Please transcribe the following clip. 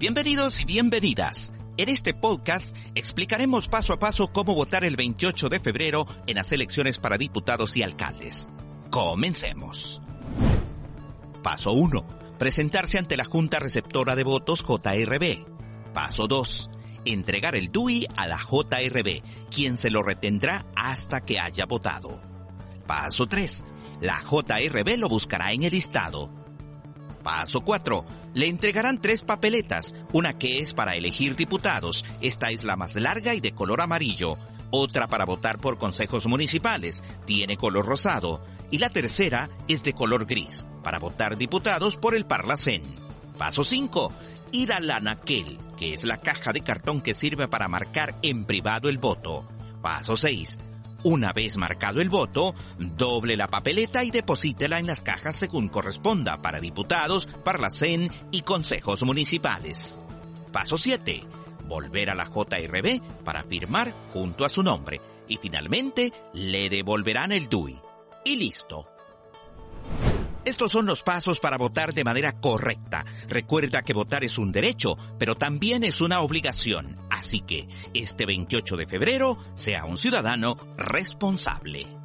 Bienvenidos y bienvenidas. En este podcast explicaremos paso a paso cómo votar el 28 de febrero en las elecciones para diputados y alcaldes. Comencemos. Paso 1. Presentarse ante la Junta Receptora de Votos JRB. Paso 2. Entregar el DUI a la JRB, quien se lo retendrá hasta que haya votado. Paso 3. La JRB lo buscará en el listado. Paso 4. Le entregarán tres papeletas, una que es para elegir diputados, esta es la más larga y de color amarillo, otra para votar por consejos municipales, tiene color rosado, y la tercera es de color gris, para votar diputados por el Parlacén. Paso 5. Ir a la Anaquel, que es la caja de cartón que sirve para marcar en privado el voto. Paso 6 una vez marcado el voto, doble la papeleta y deposítela en las cajas según corresponda para diputados, parlacén y consejos municipales. Paso 7. Volver a la JRB para firmar junto a su nombre. Y finalmente, le devolverán el DUI. Y listo. Estos son los pasos para votar de manera correcta. Recuerda que votar es un derecho, pero también es una obligación. Así que este 28 de febrero sea un ciudadano responsable.